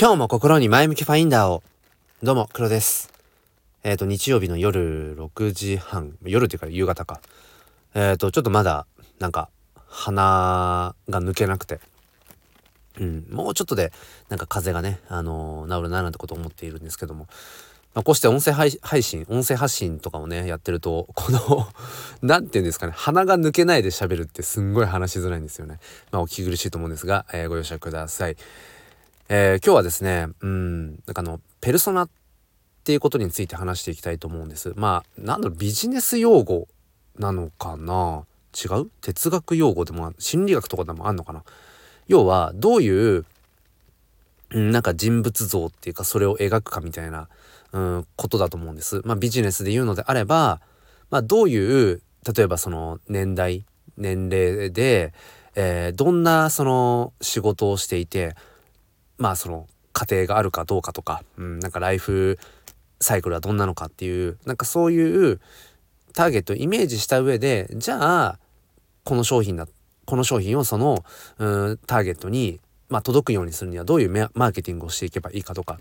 今日も心に前向きファインダーを。どうも、黒です。えっ、ー、と、日曜日の夜6時半、夜っていうか夕方か。えっ、ー、と、ちょっとまだ、なんか、鼻が抜けなくて。うん、もうちょっとで、なんか風がね、あのー、治るななんてことを思っているんですけども。まあ、こうして音声配信、音声発信とかをね、やってると、この 何て言うんですかね、鼻が抜けないで喋るってすんごい話しづらいんですよね。まあ、お聞き苦しいと思うんですが、えー、ご容赦ください。えー、今日はですね、うん、なんかあの、ペルソナっていうことについて話していきたいと思うんです。まあ、なんだろう、ビジネス用語なのかな？違う？哲学用語でも、心理学とかでもあんのかな？要は、どういう、なんか人物像っていうか、それを描くかみたいな、うん、ことだと思うんです。まあ、ビジネスで言うのであれば、まあ、どういう、例えばその年代、年齢で、えー、どんなその仕事をしていて、まあその家庭があるかどうかとか、うん、なんかライフサイクルはどんなのかっていうなんかそういうターゲットをイメージした上でじゃあこの商品だこの商品をそのうんターゲットに、まあ、届くようにするにはどういうマーケティングをしていけばいいかとか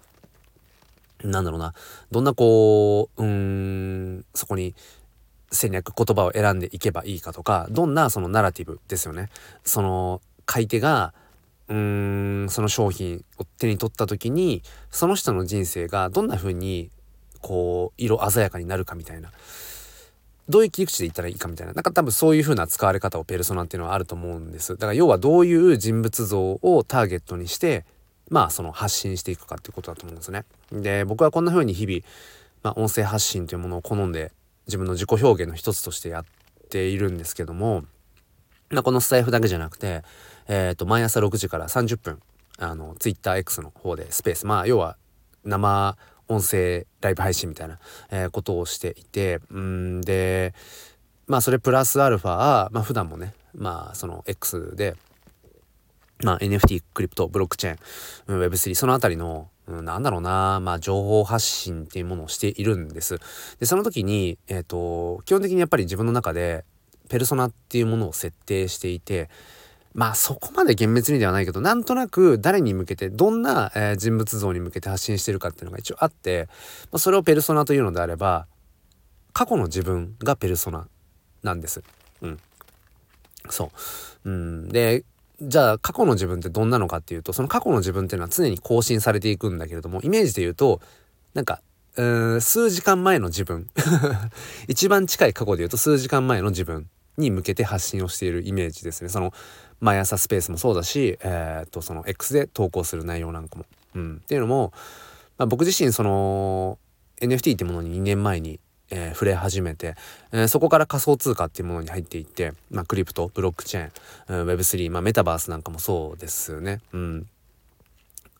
なんだろうなどんなこううんそこに戦略言葉を選んでいけばいいかとかどんなそのナラティブですよね。その買い手がうーんその商品を手に取った時にその人の人生がどんな風にこう色鮮やかになるかみたいな。どういう切り口で言ったらいいかみたいな。なんか多分そういう風な使われ方をペルソナっていうのはあると思うんです。だから要はどういう人物像をターゲットにしてまあその発信していくかっていうことだと思うんですね。で僕はこんな風に日々、まあ、音声発信というものを好んで自分の自己表現の一つとしてやっているんですけどもまあ、このスタイフだけじゃなくてえっ、ー、と、毎朝6時から30分、あの、TwitterX の方でスペース、まあ、要は、生音声ライブ配信みたいな、えー、ことをしていて、うんで、まあ、それプラスアルファ、まあ、普段もね、まあ、その X で、まあ、NFT、クリプト、ブロックチェーン、Web3、そのあたりの、うん、なんだろうな、まあ、情報発信っていうものをしているんです。で、その時に、えっ、ー、と、基本的にやっぱり自分の中で、ペルソナっていうものを設定していて、まあそこまで厳密にではないけどなんとなく誰に向けてどんな、人物像に向けて発信してるかっていうのが一応あって、まあ、それをペルソナというのであれば過去の自分がペルソナなんです。うん、そう、うん、でじゃあ過去の自分ってどんなのかっていうとその過去の自分っていうのは常に更新されていくんだけれどもイメージで言うとなんかうん数時間前の自分 一番近い過去で言うと数時間前の自分に向けて発信をしているイメージですね。その毎朝スペースもそうだし、えー、っとその X で投稿する内容なんかも。うん、っていうのも、まあ、僕自身その NFT ってものに2年前に、えー、触れ始めて、えー、そこから仮想通貨っていうものに入っていって、まあ、クリプトブロックチェーン、Web3、まあ、メタバースなんかもそうですよね。うん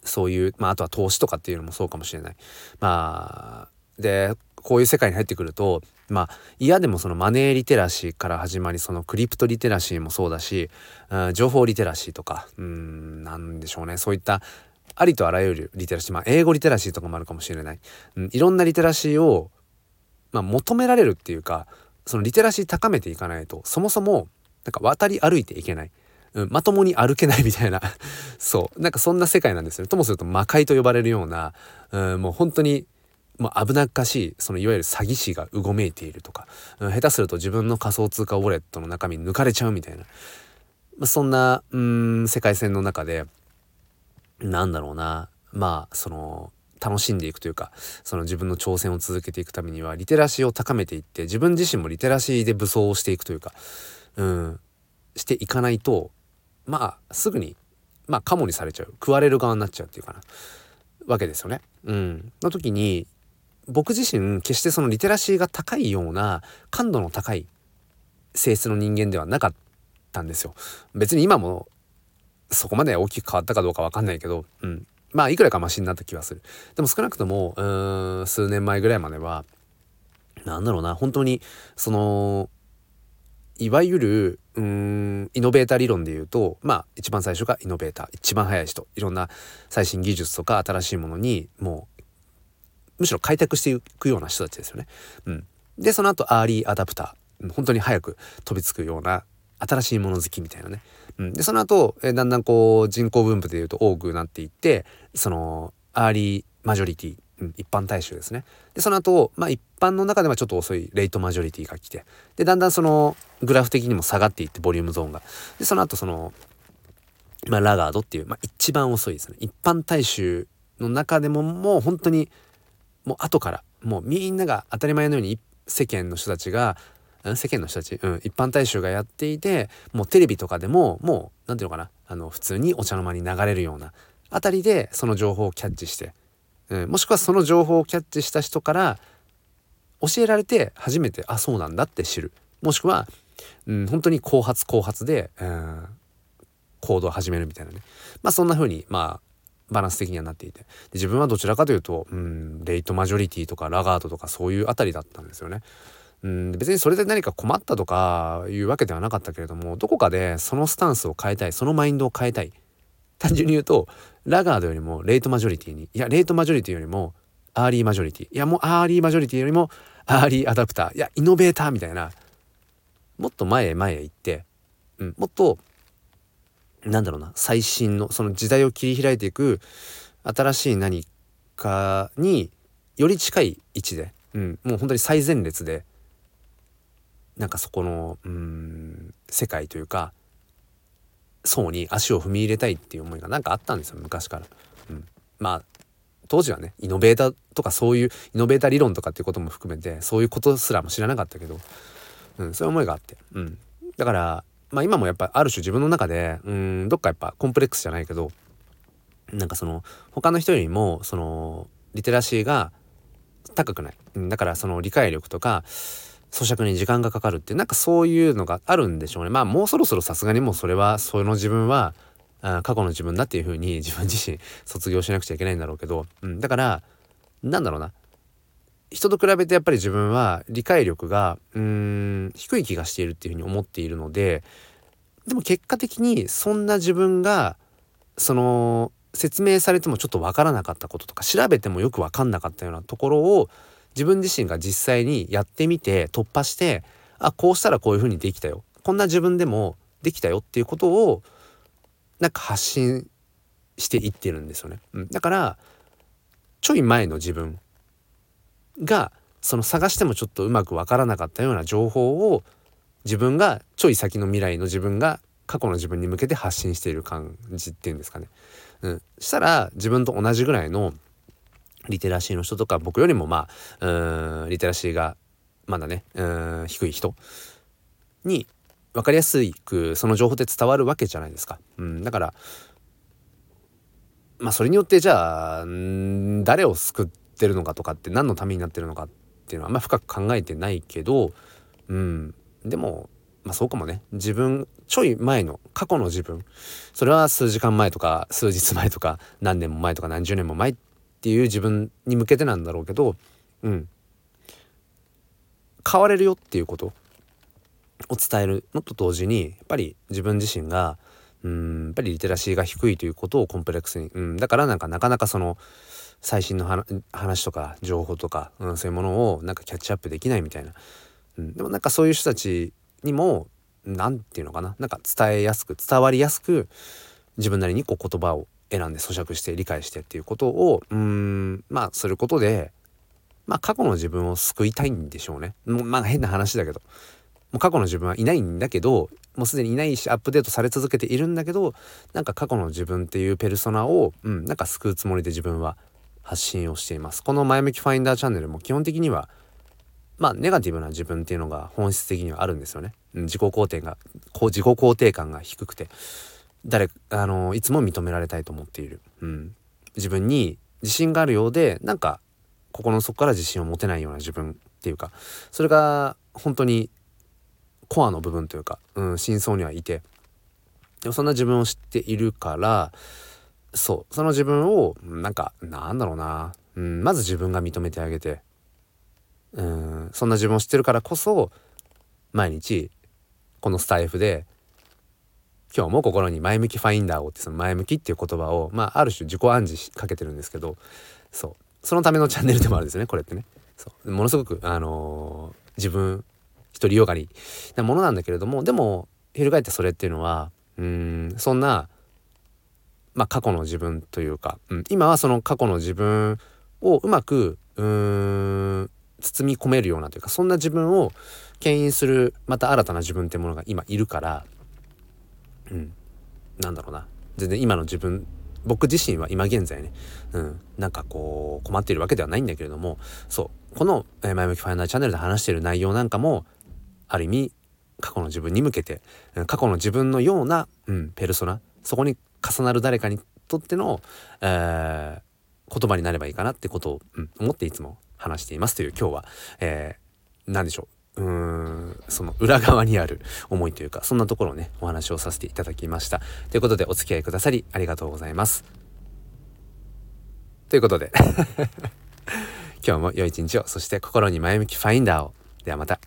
そういう、まあ、あとは投資とかっていうのもそうかもしれない。まあ、で、こういう世界に入ってくると、まあ嫌でもそのマネーリテラシーから始まりそのクリプトリテラシーもそうだし、うん、情報リテラシーとかうんなんでしょうね。そういったありとあらゆるリテラシーまあ英語リテラシーとかもあるかもしれない、うん、いろんなリテラシーを、まあ、求められるっていうかそのリテラシー高めていかないとそもそもなんか渡り歩いていけない。うん、まともに歩けないみたいな。そう。なんかそんな世界なんですよ。ともすると魔界と呼ばれるような、うん、もう本当にまあ、危なっかしいそのいわゆる詐欺師がうごめいているとか、下手すると自分の仮想通貨ウォレットの中身抜かれちゃうみたいな、まあ、そんなうん世界線の中でなんだろうな。まあその楽しんでいくというかその自分の挑戦を続けていくためにはリテラシーを高めていって自分自身もリテラシーで武装をしていくというかうんしていかないとまあすぐにまあカモにされちゃう。食われる側になっちゃうっていうかな。わけですよね。うん、の時に僕自身決してそのリテラシーが高いような感度の高い性質の人間ではなかったんですよ。別に今もそこまで大きく変わったかどうかわかんないけど、うん。まあいくらかマシになった気はする。でも少なくとも、うーん、数年前ぐらいまでは、なんだろうな、本当に、その、いわゆる、うん、イノベーター理論で言うと、まあ一番最初がイノベーター、一番早い人、いろんな最新技術とか新しいものにもうむしろ開拓していくような人たちですよね。うん、でその後アーリーアダプター本当に早く飛びつくような新しいもの好きみたいなね。うん、でその後、えだんだんこう人口分布でいうと多くなっていってそのアーリーマジョリティ、うん、一般大衆ですね。でその後、まあ一般の中ではちょっと遅いレイトマジョリティが来てでだんだんそのグラフ的にも下がっていってボリュームゾーンが。でその後そのまあラガードっていう、まあ、一番遅いですね。一般大衆の中でももう本当にもう後からもうみんなが当たり前のように世間の人たちが世間の人たち、うん、一般大衆がやっていてもうテレビとかでももう何て言うのかなあの普通にお茶の間に流れるようなあたりでその情報をキャッチして、うん、もしくはその情報をキャッチした人から教えられて初めてあそうなんだって知る。もしくは、うん、本当に後発後発で、うん、行動を始めるみたいなね。まあそんな風にまあバランス的にはなっていて。で自分はどちらかというと、うん、レイトマジョリティとかラガードとかそういうあたりだったんですよね。うん、別にそれで何か困ったとかいうわけではなかったけれどもどこかでそのスタンスを変えたいそのマインドを変えたい。単純に言うとラガードよりもレイトマジョリティにいやレイトマジョリティよりもアーリーマジョリティ。いやもうアーリーマジョリティよりもアーリーアダプター。いやイノベーターみたいな。もっと前へ前へ行って、うん、もっとなんだろうな最新のその時代を切り開いていく新しい何かにより近い位置で、うん、もう本当に最前列でなんかそこのうん世界というか層に足を踏み入れたいっていう思いがなんかあったんですよ昔から。うん、まあ当時はねイノベーターとかそういうイノベーター理論とかっていうことも含めてそういうことすらも知らなかったけど、うん、そういう思いがあって、うん、だからまあ今もやっぱある種自分の中でうんどっかやっぱコンプレックスじゃないけどなんかその他の人よりもそのリテラシーが高くない、だからその理解力とか咀嚼に時間がかかるっていうなんかそういうのがあるんでしょうね。まあもうそろそろさすがにもうそれはその自分はあ過去の自分だっていうふうに自分自身卒業しなくちゃいけないんだろうけど、うん、だからなんだろうな。人と比べてやっぱり自分は理解力がうーん低い気がしているっていうふうに思っているのででも結果的にそんな自分がその説明されてもちょっと分からなかったこととか調べてもよく分かんなかったようなところを自分自身が実際にやってみて突破してあこうしたらこういうふうにできたよこんな自分でもできたよっていうことをなんか発信していってるんですよね。うん、だからちょい前の自分がその探してもちょっとうまくわからなかったような情報を自分がちょい先の未来の自分が過去の自分に向けて発信している感じっていうんですかね。うん、したら自分と同じぐらいのリテラシーの人とか僕よりもまあうんリテラシーがまだねうん低い人に分かりやすくその情報って伝わるわけじゃないですか。うん、だからまあそれによってじゃあ誰を救ってるのかとかって何のためになってるのかっていうのはあんま深く考えてないけど、うん、でもまあそうかもね。自分ちょい前の過去の自分。それは数時間前とか数日前とか何年も前とか何十年も前っていう自分に向けてなんだろうけどうん。変われるよっていうこと。を伝えるのと同時にやっぱり自分自身がうんやっぱりリテラシーが低いということをコンプレックスに、うん、だからなんかなかなかその最新の話とか情報とか、うん、そういうものをなんかキャッチアップできないみたいな、うん、でもなんかそういう人たちにも何て言うのかななんか伝えやすく伝わりやすく自分なりにこう言葉を選んで咀嚼して理解してっていうことをうんまあすることでまあ過去の自分を救いたいんでしょうね。もうまあ変な話だけどもう過去の自分はいないんだけどもうすでにいないしアップデートされ続けているんだけどなんか過去の自分っていうペルソナを、うん、なんか救うつもりで自分は発信をしています。この前向きファインダーチャンネルも基本的にはまあネガティブな自分っていうのが本質的にはあるんですよね。自己肯定がこう自己肯定感が低くて誰あのいつも認められたいと思っている、うん、自分に自信があるようでなんか心の底から自信を持てないような自分っていうかそれが本当にコアの部分というか、うん、真相にはいてでもそんな自分を知っているからそう。その自分をなんかなんだろうな、うん、まず自分が認めてあげて。うんそんな自分を知ってるからこそ毎日このスタイフで今日も心に前向きファインダーをってその前向きっていう言葉をまあある種自己暗示かけてるんですけどそう。そのためのチャンネルでもあるんですよねこれってね。そう。ものすごくあのー、自分独りよがりなものなんだけれどもでも翻ってそれっていうのはうんそんなまあ過去の自分というか、うん、今はその過去の自分をうまくうーん包み込めるようなというかそんな自分を牽引するまた新たな自分ってものが今いるからうんなんだろうな。全然今の自分僕自身は今現在ね、うん、なんかこう困っているわけではないんだけれどもそうこの「前向きファイナルチャンネル」で話している内容なんかもある意味過去の自分に向けて過去の自分のような、うん、ペルソナそこに重なる誰かにとっての、えー、言葉になればいいかなってことを、うん、思っていつも話していますという今日は、えー、何でしょう。うーんその裏側にある思いというかそんなところをねお話をさせていただきました。ということでお付き合いくださりありがとうございます。ということで 今日も良い一日をそして心に前向きファインダーを。ではまた。